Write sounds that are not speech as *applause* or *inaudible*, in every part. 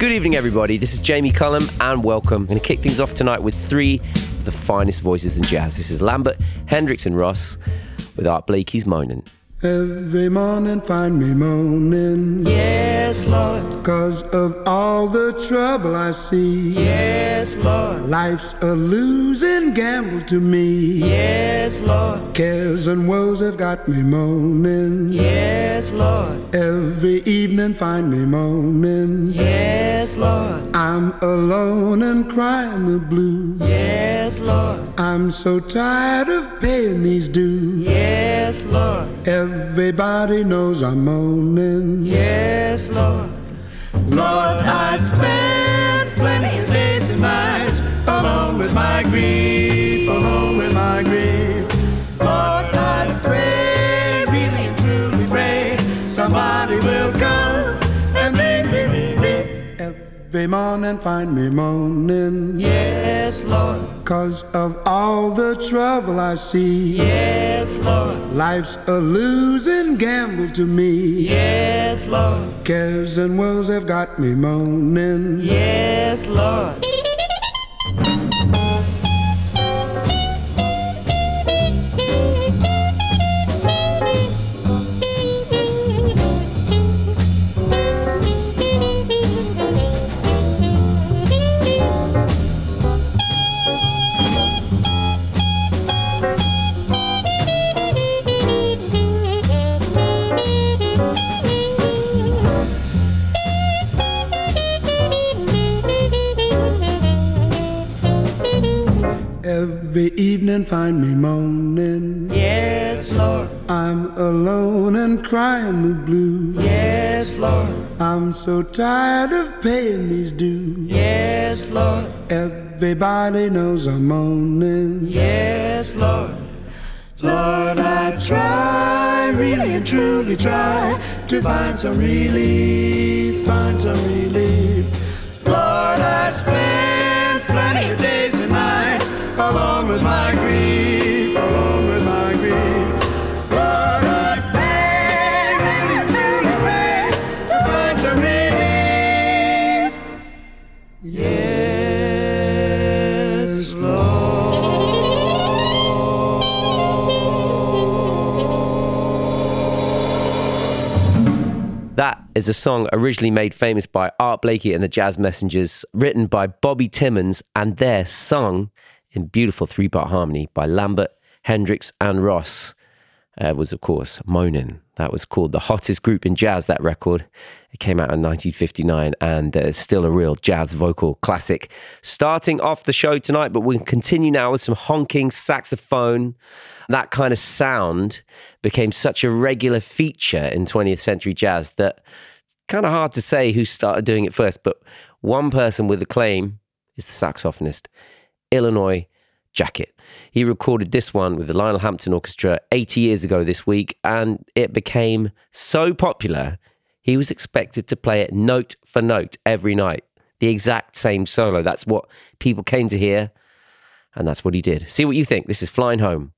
Good evening, everybody. This is Jamie Cullum, and welcome. I'm going to kick things off tonight with three of the finest voices in jazz. This is Lambert, Hendricks, and Ross with Art Blakey's Moanin'. Every morning find me moaning. Yes, Lord. Cause of all the trouble I see. Yes, Lord. Life's a losing gamble to me. Yes, Lord. Cares and woes have got me moaning. Yes, Lord. Every evening find me moaning. Yes, Lord. I'm alone and crying the blues. Yes, Lord. I'm so tired of paying these dues. Yes, Lord. Everybody knows I'm moaning. Yes, Lord. Lord, I spend plenty of days and nights alone with my grief, alone with my grief. Every morning find me moaning. Yes, Lord. Cause of all the trouble I see. Yes, Lord. Life's a losing gamble to me. Yes, Lord. Cares and woes have got me moaning. Yes, Lord. Every evening find me moaning. Yes, Lord. I'm alone and crying the blues. Yes, Lord. I'm so tired of paying these dues. Yes, Lord. Everybody knows I'm moaning. Yes, Lord. Lord, I try, really and truly try to find some relief, find some relief. That is a song originally made famous by Art Blakey and the Jazz Messengers, written by Bobby Timmons, and they're sung in beautiful three part harmony by Lambert, Hendricks, and Ross. Uh, was, of course, Moanin'. That was called the hottest group in jazz, that record. It came out in 1959 and uh, it's still a real jazz vocal classic. Starting off the show tonight, but we'll continue now with some honking saxophone. That kind of sound became such a regular feature in 20th century jazz that it's kind of hard to say who started doing it first, but one person with a claim is the saxophonist, Illinois Jacquet. He recorded this one with the Lionel Hampton Orchestra 80 years ago this week, and it became so popular, he was expected to play it note for note every night, the exact same solo. That's what people came to hear, and that's what he did. See what you think. This is Flying Home.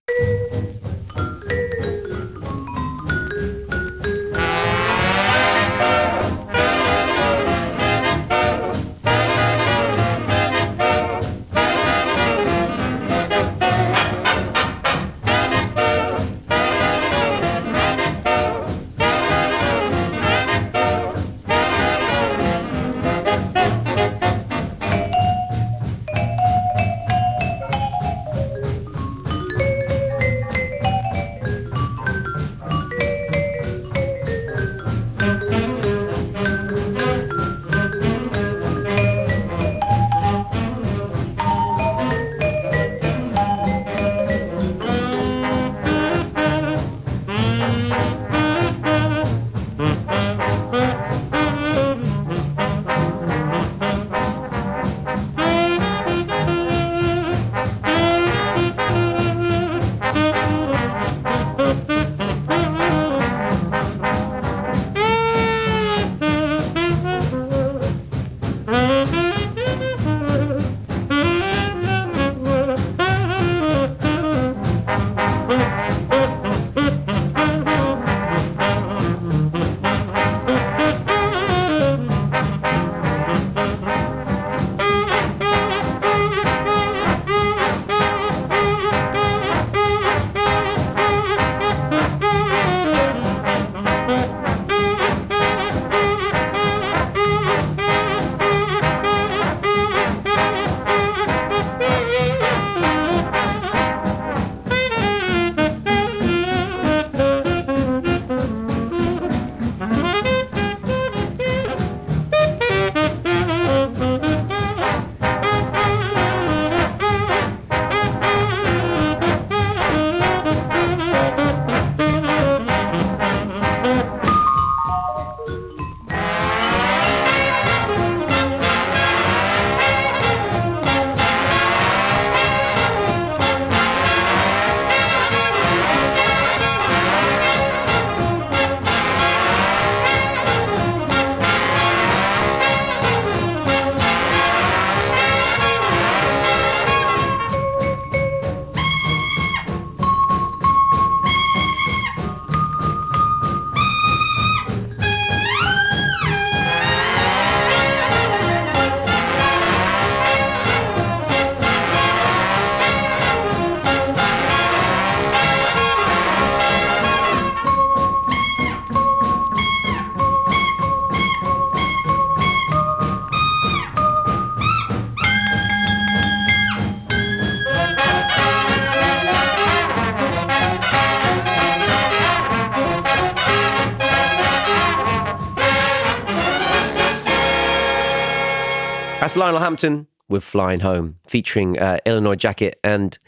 That's Lionel Hampton with Flying Home, featuring uh, Illinois Jacquet. And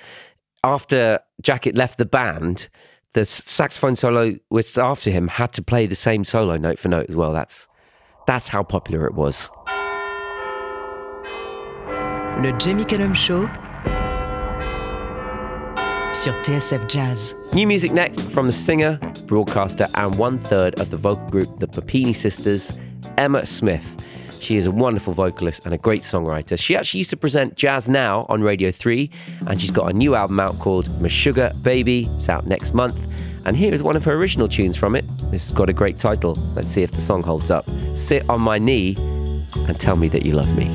after Jacquet left the band, the saxophone solo was after him had to play the same solo note for note as well. That's that's how popular it was. Le Jamie Cullum Show sur TSF Jazz. New music next from the singer, broadcaster, and one third of the vocal group, the Puppini Sisters, Emma Smith. She is a wonderful vocalist and a great songwriter. She actually used to present Jazz Now on Radio 3, and she's got a new album out called Meshuga Baby. It's out next month. And here is one of her original tunes from it. This has got a great title. Let's see if the song holds up. Sit on my knee and tell me that you love me.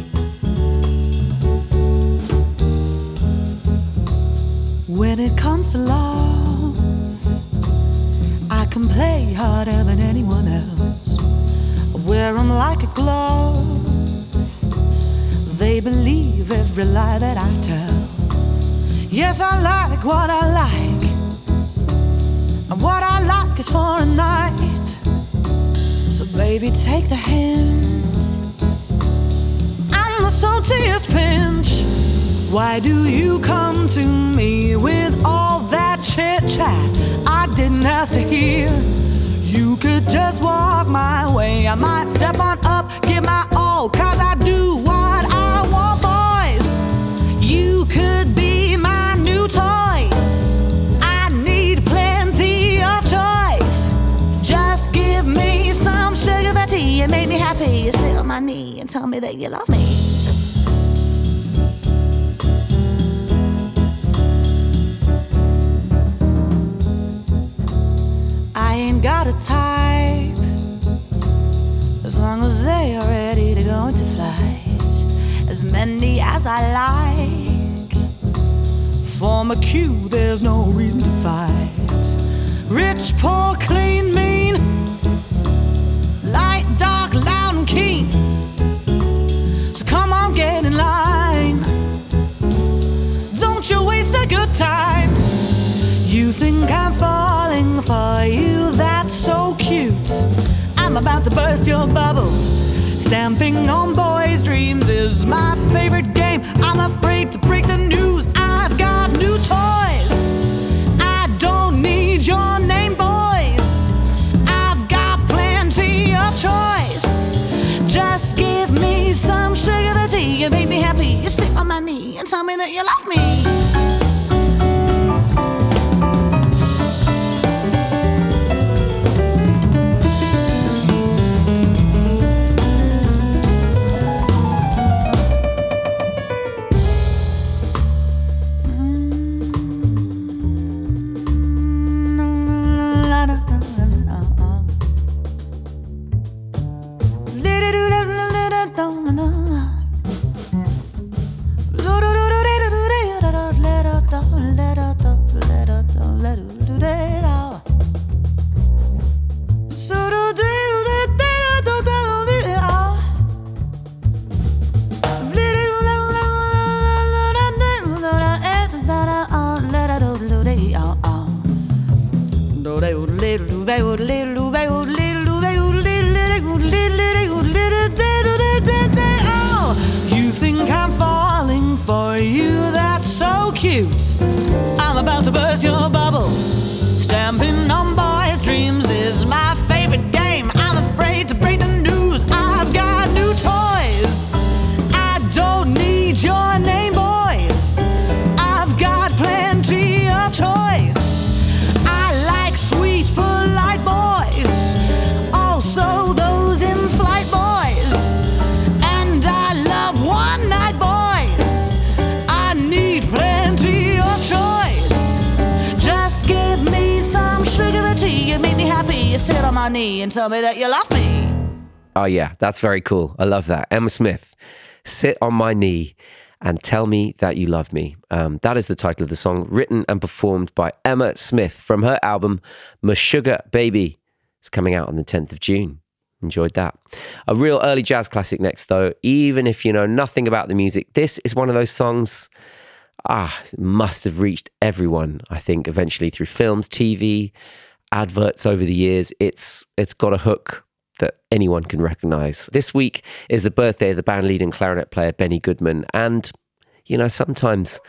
When it comes to love, I can play harder than anyone else. Wear them like a glove. They believe every lie that I tell. Yes, I like what I like. And what I like is for a night. So, baby, take the hint. I'm the saltiest pinch. Why do you come to me with all that chit chat I didn't ask to hear? You could just walk my way. I might step on up, give my all, cause I do what I want, boys. You could be my new toys. I need plenty of choice. Just give me some sugar tea and make me happy. You sit on my knee and tell me that you love me. Type as long as they are ready to go into flight. As many as I like. For my queue, there's no reason to fight. Rich, poor, clean, mean. Light, dark, loud, and keen. So come on, get in line. Don't you waste a good time. I'm about to burst your bubble. Stamping on boys' dreams is my favorite game. I'm afraid to break the news. I've got new toys. I don't need your name, boys. I've got plenty of choice. Just give me some sugar tea and make me happy. You sit on my knee and tell me that you love me. Yeah, that's very cool. I love that. Emma Smith, sit on my knee and tell me that you love me. Um, that is the title of the song, written and performed by Emma Smith from her album Meshuga Baby. It's coming out on the 10th of June. Enjoyed that. A real early jazz classic next, though. Even if you know nothing about the music, this is one of those songs. Ah, must have reached everyone. I think eventually through films, TV, adverts over the years. It's it's got a hook that anyone can recognize. This week is the birthday of the band lead and clarinet player Benny Goodman. And, you know, sometimes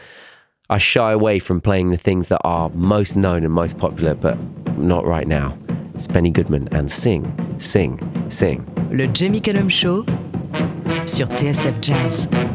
I shy away from playing the things that are most known and most popular, but not right now. It's Benny Goodman and Sing, Sing, Sing. Le Jamie Cullum Show sur TSF Jazz.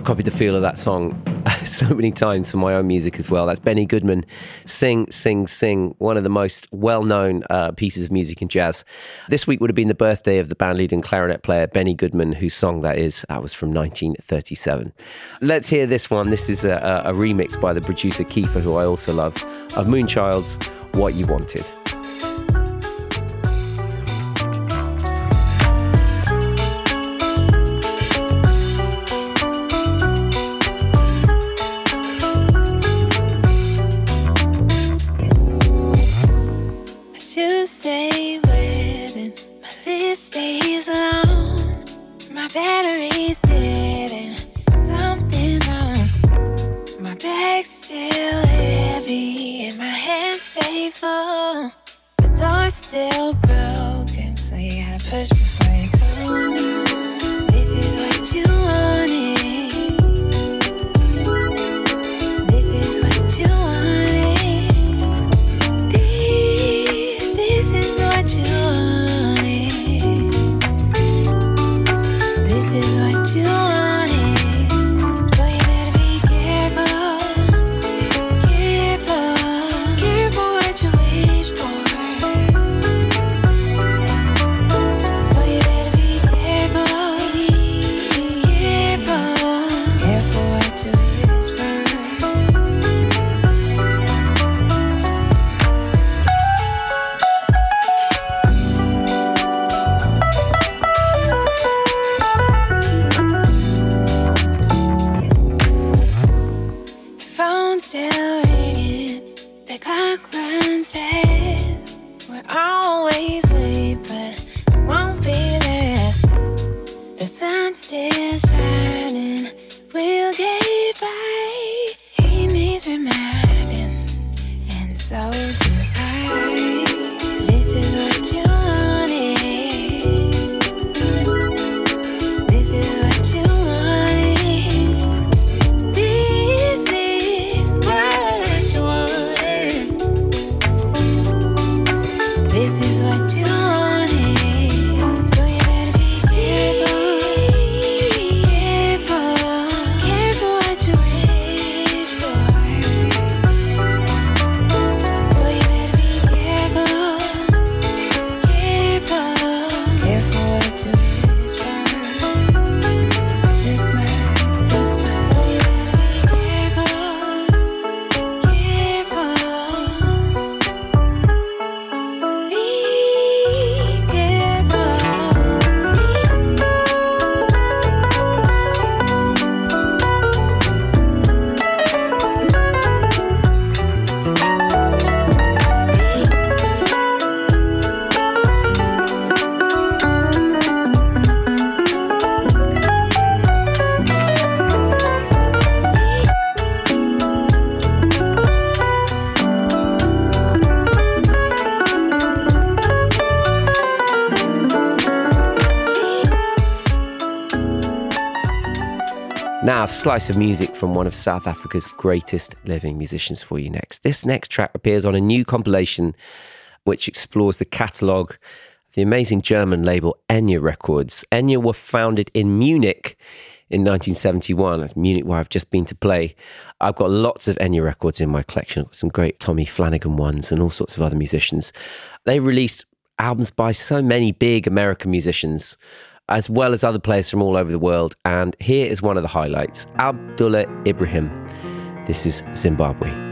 I've copied the feel of that song *laughs* so many times for my own music as well. That's Benny Goodman, Sing, Sing, Sing, one of the most well known uh, pieces of music in jazz. This week would have been the birthday of the band lead and clarinet player Benny Goodman, whose song that is. That was from 1937. Let's hear this one. This is a, a remix by the producer Kiefer, who I also love, of Moonchild's What You Wanted. still ringing. The clock Now, a slice of music from one of South Africa's greatest living musicians for you next. This next track appears on a new compilation which explores the catalogue of the amazing German label Enja Records. Enja were founded in Munich in 1971, Munich, where I've just been to play. I've got lots of Enja records in my collection. I've got some great Tommy Flanagan ones and all sorts of other musicians. They released albums by so many big American musicians as well as other players from all over the world. And here is one of the highlights Abdullah Ibrahim. This is Zimbabwe.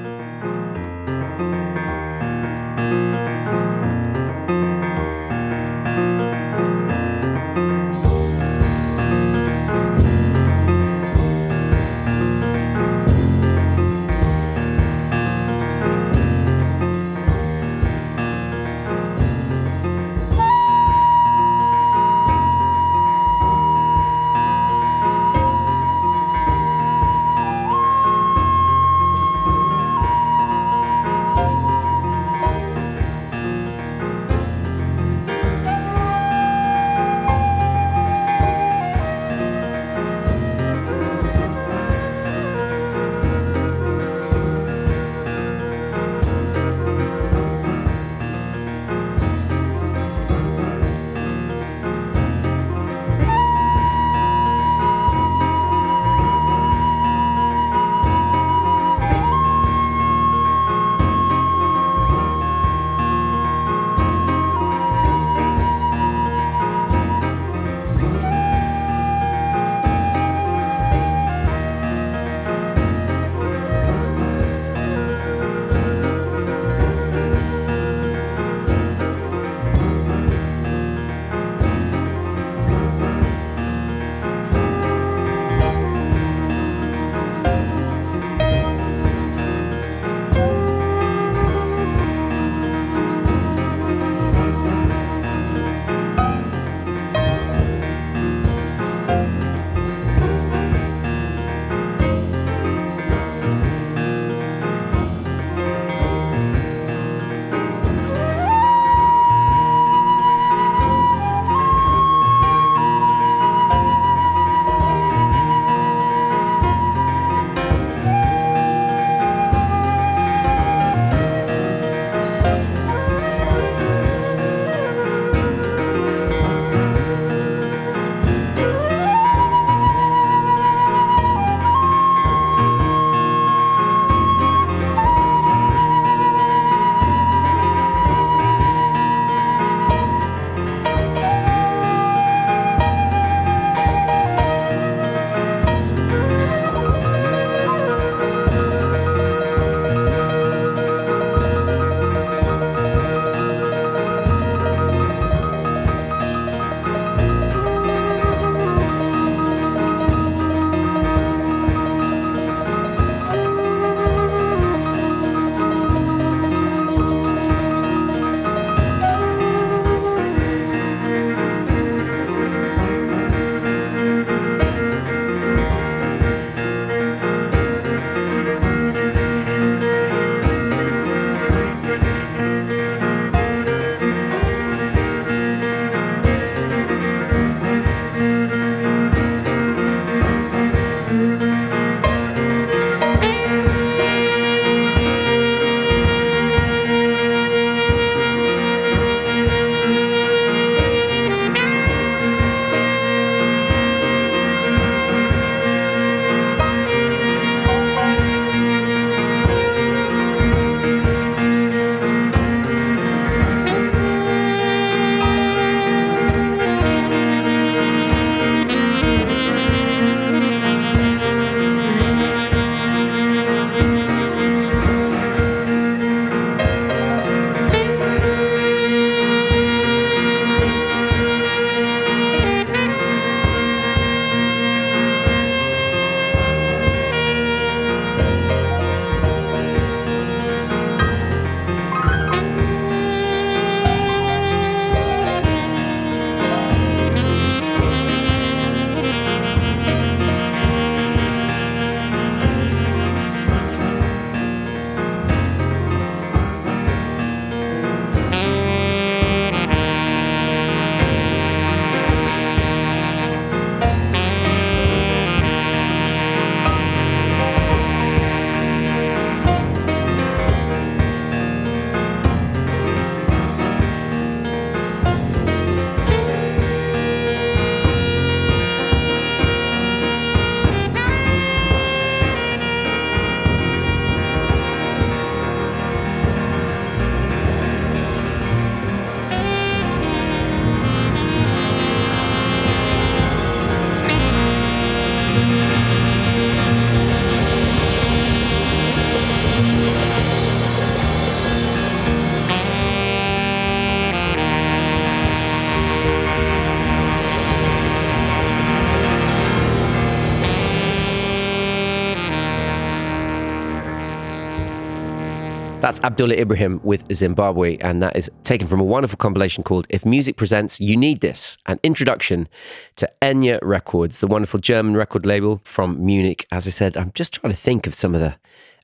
That's Abdullah Ibrahim with Zimbabwe, and that is taken from a wonderful compilation called If Music Presents You Need This, an introduction to Enja Records, the wonderful German record label from Munich. As I said, I'm just trying to think of some of the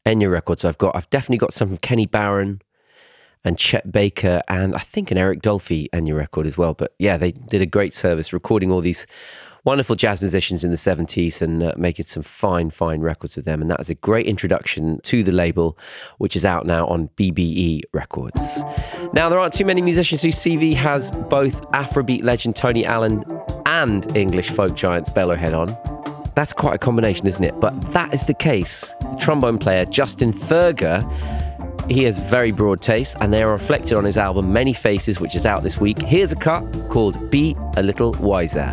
Enja records I've got. I've definitely got some from Kenny Barron and Chet Baker, and I think an Eric Dolphy Enja record as well. But yeah, they did a great service recording all these wonderful jazz musicians in the 70s and uh, making some fine, fine records with them. And that is a great introduction to the label, which is out now on BBE Records. Now, there aren't too many musicians whose CV has both Afrobeat legend Tony Allen and English folk giants Bellowhead on. That's quite a combination, isn't it? But that is the case. The trombone player Justin Thurgur he has very broad taste, and they are reflected on his album Many Faces, which is out this week. Here's a cut called Be a Little Wiser.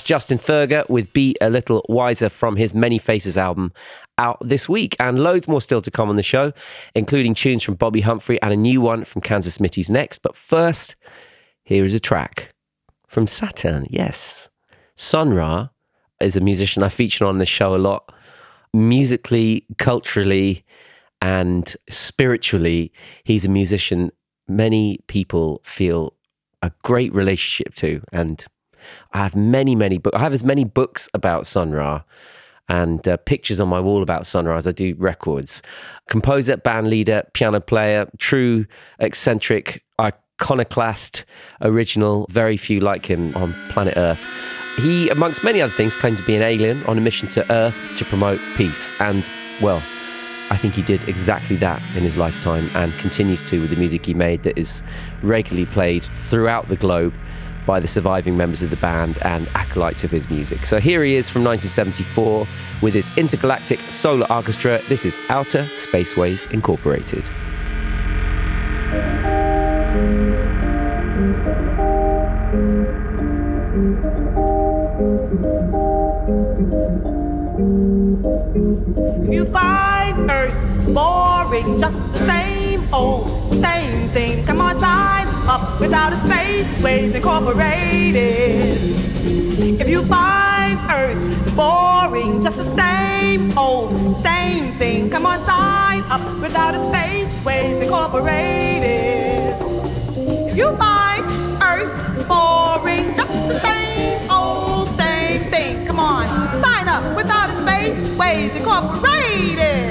That's Justin Thurgur with Be a Little Wiser from his Many Faces album out this week. And loads more still to come on the show, including tunes from Bobbi Humphrey and a new one from Kansas Smitty's next. But first, here is a track from Saturn. Yes. Sun Ra is a musician I feature on the show a lot. Musically, culturally, and spiritually, he's a musician many people feel a great relationship to. And I have many, many books. I have as many books about Sun Ra and uh, pictures on my wall about Sun Ra as I do records. Composer, band leader, piano player, true eccentric, iconoclast, original. Very few like him on planet Earth. He, amongst many other things, claimed to be an alien on a mission to Earth to promote peace. And, well, I think he did exactly that in his lifetime and continues to with the music he made that is regularly played throughout the globe by the surviving members of the band and acolytes of his music. So here he is from 1974 with his intergalactic solar orchestra. This is Outer Spaceways Incorporated. You find Earth boring, just the same old, same thing. Come on, sign up without a space, ways incorporated. If you find Earth boring, just the same old, same thing. Come on, sign up without a space, ways incorporated. If you find Earth boring, just the same old, same thing. Come on, sign up without a space, ways incorporated.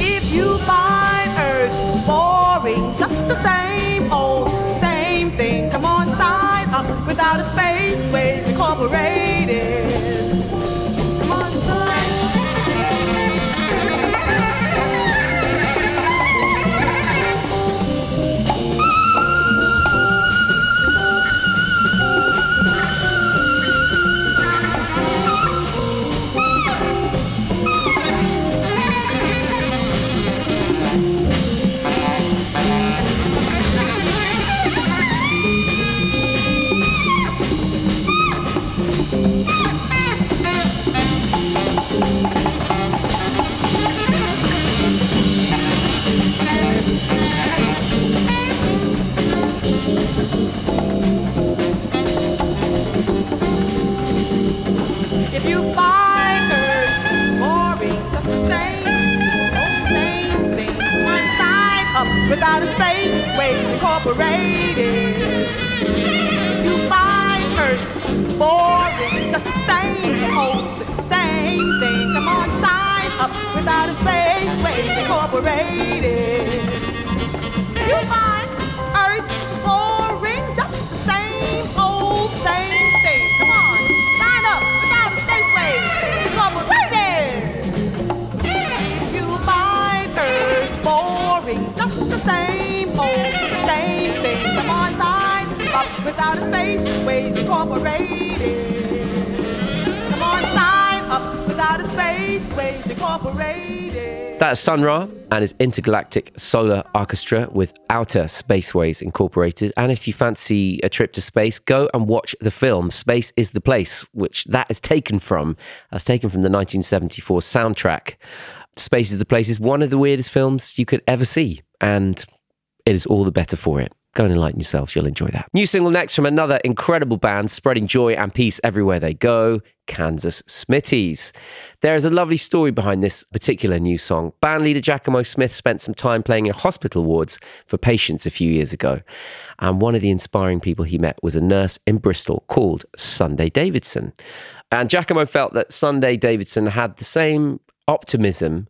If you find Earth boring, just the same without a space, ways incorporated. Sun Ra and his intergalactic solar orchestra with Outer Spaceways Incorporated. And if you fancy a trip to space, go and watch the film Space is the Place, which that is taken from. That's taken from the 1974 soundtrack. Space is the Place is one of the weirdest films you could ever see, and it is all the better for it. Go and enlighten yourselves. You'll enjoy that. New single next from another incredible band spreading joy and peace everywhere they go Kansas Smitty's. There is a lovely story behind this particular new song. Band leader Giacomo Smith spent some time playing in hospital wards for patients a few years ago. And one of the inspiring people he met was a nurse in Bristol called Sunday Davidson. And Giacomo felt that Sunday Davidson had the same optimism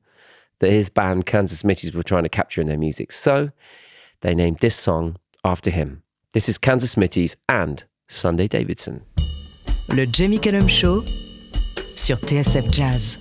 that his band Kansas Smitty's were trying to capture in their music. So they named this song after him. This is Kansas Smitty's and Sunday Davidson. Le Jamie Cullum Show sur TSF Jazz.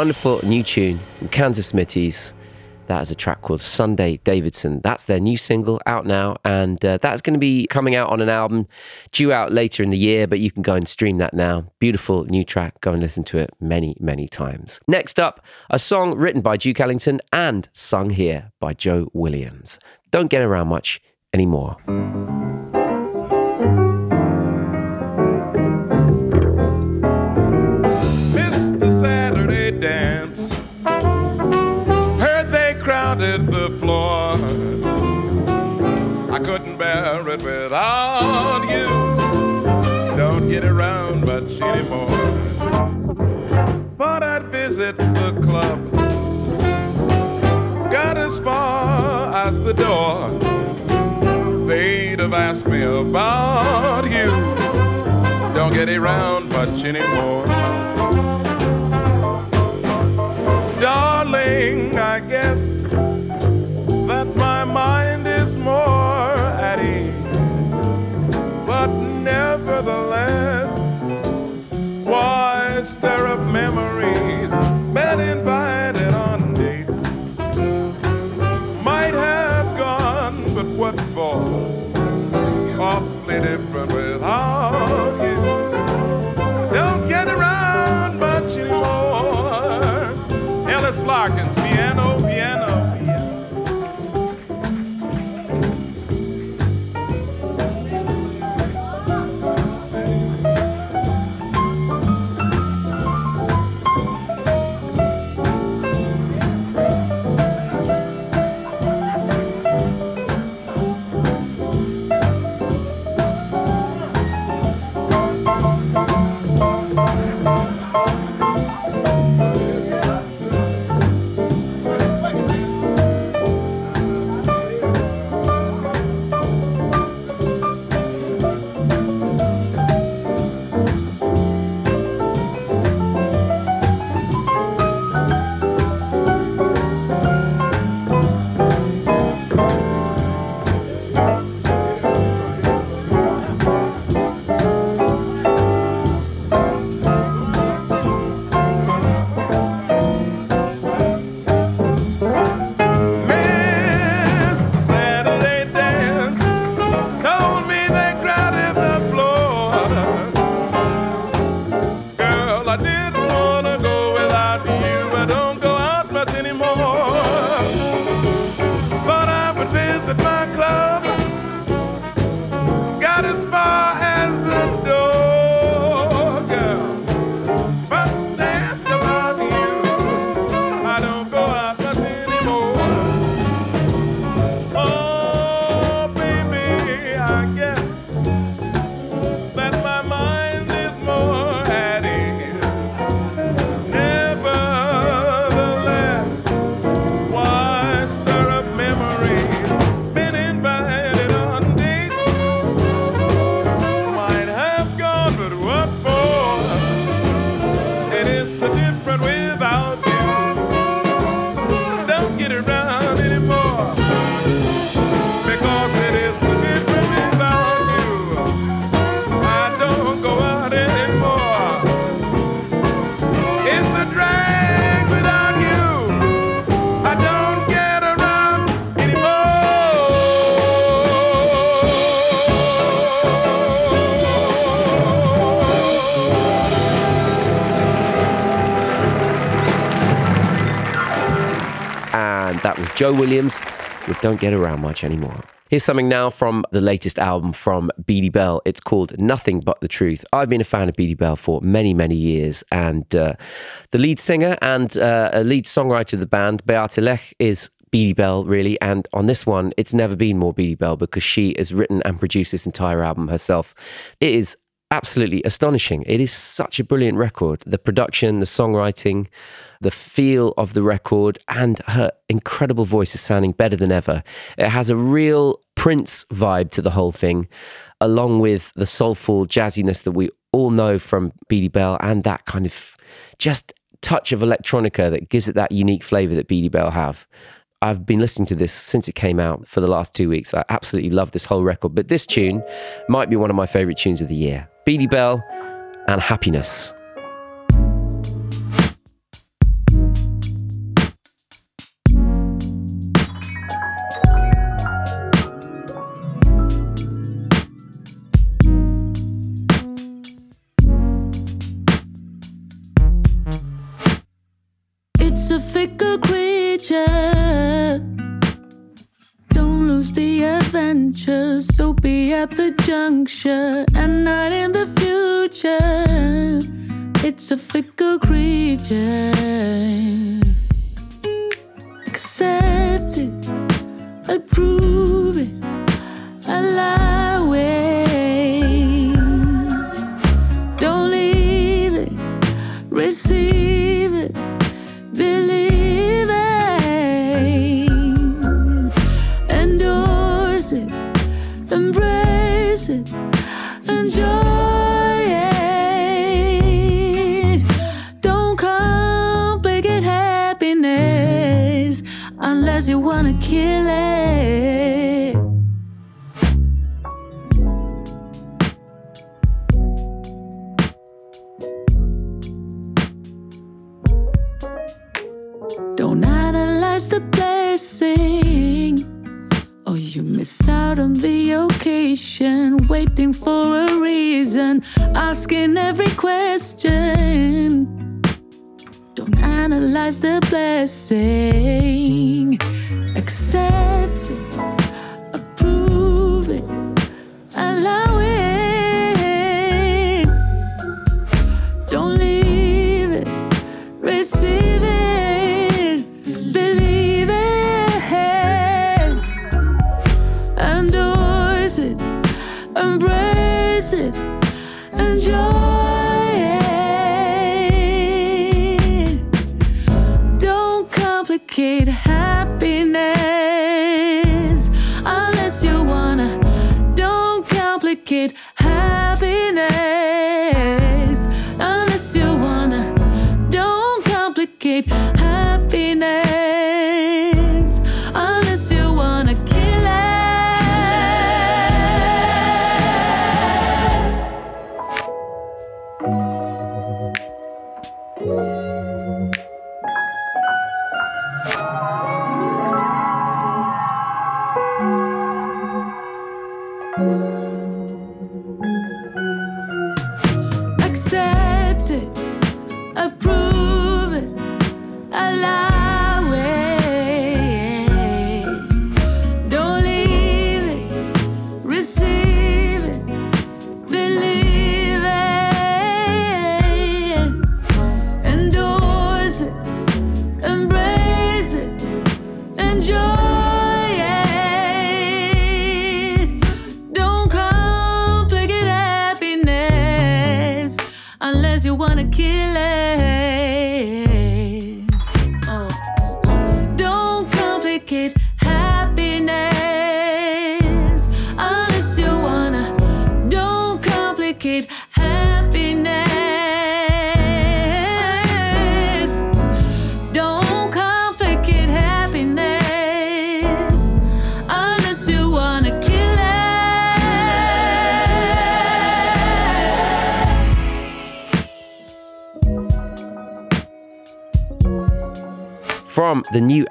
Wonderful new tune from Kansas Smitty's. That is a track called Sunday Davidson. That's their new single out now, and uh, that's going to be coming out on an album due out later in the year, but you can go and stream that now. Beautiful new track. Go and listen to it many, many times. Next up, a song written by Duke Ellington and sung here by Joe Williams. Don't get around much anymore. Couldn't bear it without you. Don't get around much anymore. But I'd visit the club. Got as far as the door. They'd have asked me about you. Don't get around much anymore. Darling, I guess that my mind is more nevertheless, why Joe Williams with Don't Get Around Much Anymore. Here's something now from the latest album from Beady Belle. It's called Nothing But the Truth. I've been a fan of Beady Belle for many, many years. And uh, the lead singer and uh, a lead songwriter of the band, Beate Lech, is Beady Belle, really. And on this one, it's never been more Beady Belle because she has written and produced this entire album herself. It is absolutely astonishing. It is such a brilliant record. The production, the songwriting, the feel of the record, and her incredible voice is sounding better than ever. It has a real Prince vibe to the whole thing, along with the soulful jazziness that we all know from Beady Belle and that kind of just touch of electronica that gives it that unique flavor that Beady Belle have. I've been listening to this since it came out for the last two weeks. I absolutely love this whole record, but this tune might be one of my favorite tunes of the year. Beady Belle and Happiness. Adventure, so be at the juncture and not in the future. It's a fickle creature. Accept it, approve it, question. Don't analyze the blessing, accept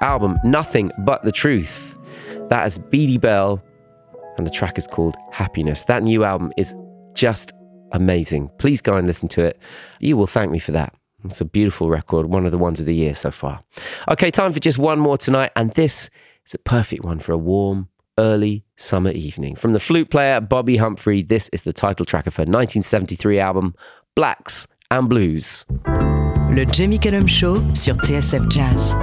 album, Nothing But the Truth. That is Beady Belle, and the track is called Happiness. That new album is just amazing. Please go and listen to it. You will thank me for that. It's a beautiful record, one of the ones of the year so far. Okay, time for just one more tonight, and this is a perfect one for a warm, early summer evening. From the flute player Bobbi Humphrey, this is the title track of her 1973 album, Blacks and Blues. Le Jamie Cullum Show sur TSF Jazz.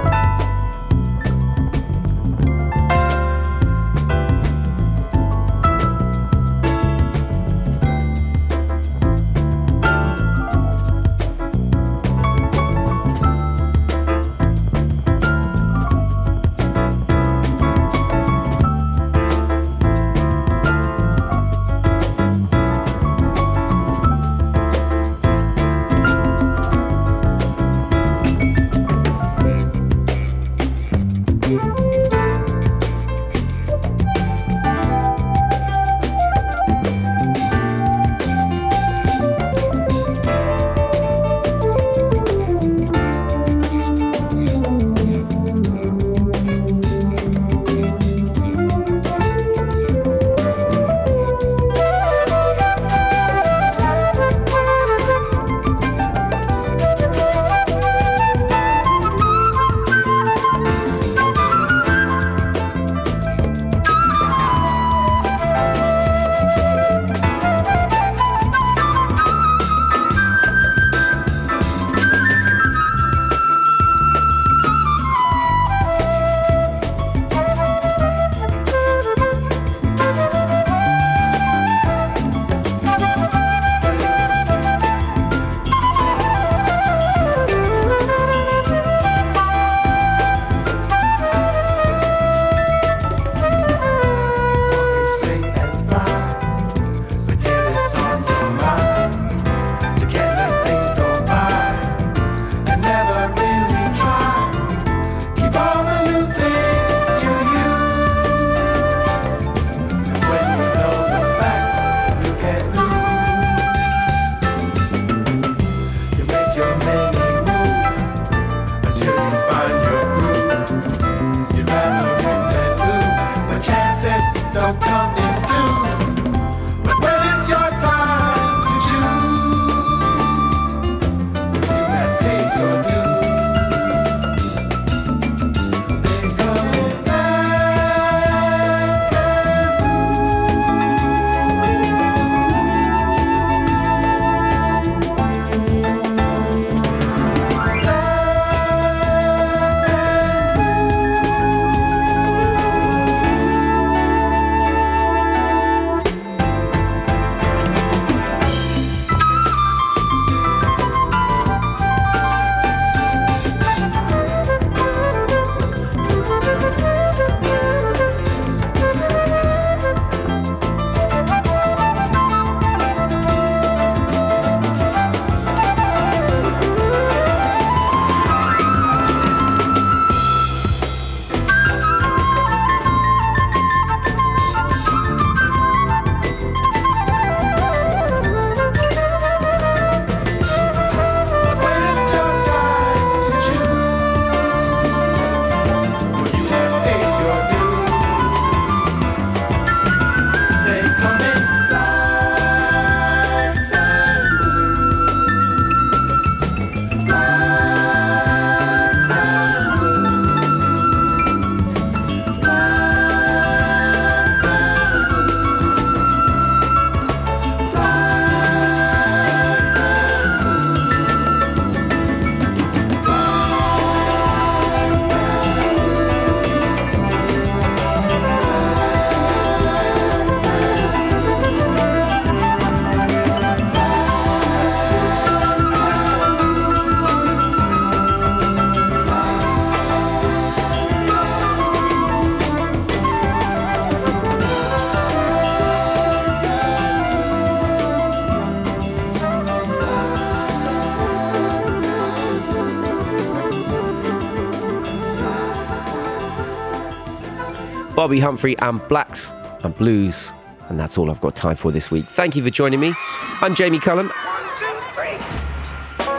Bobbi Humphrey and Blacks and Blues. And that's all I've got time for this week. Thank you for joining me. I'm Jamie Cullum.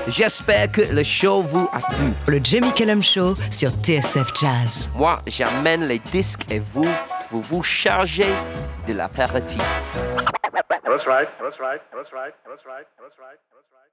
J'espère que le show vous a plu. Le Jamie Cullum Show sur TSF Jazz. Moi, j'amène les disques et vous, vous vous chargez de l'apéritif. That's right. That's right. That's right. That's right. That's right. That's right.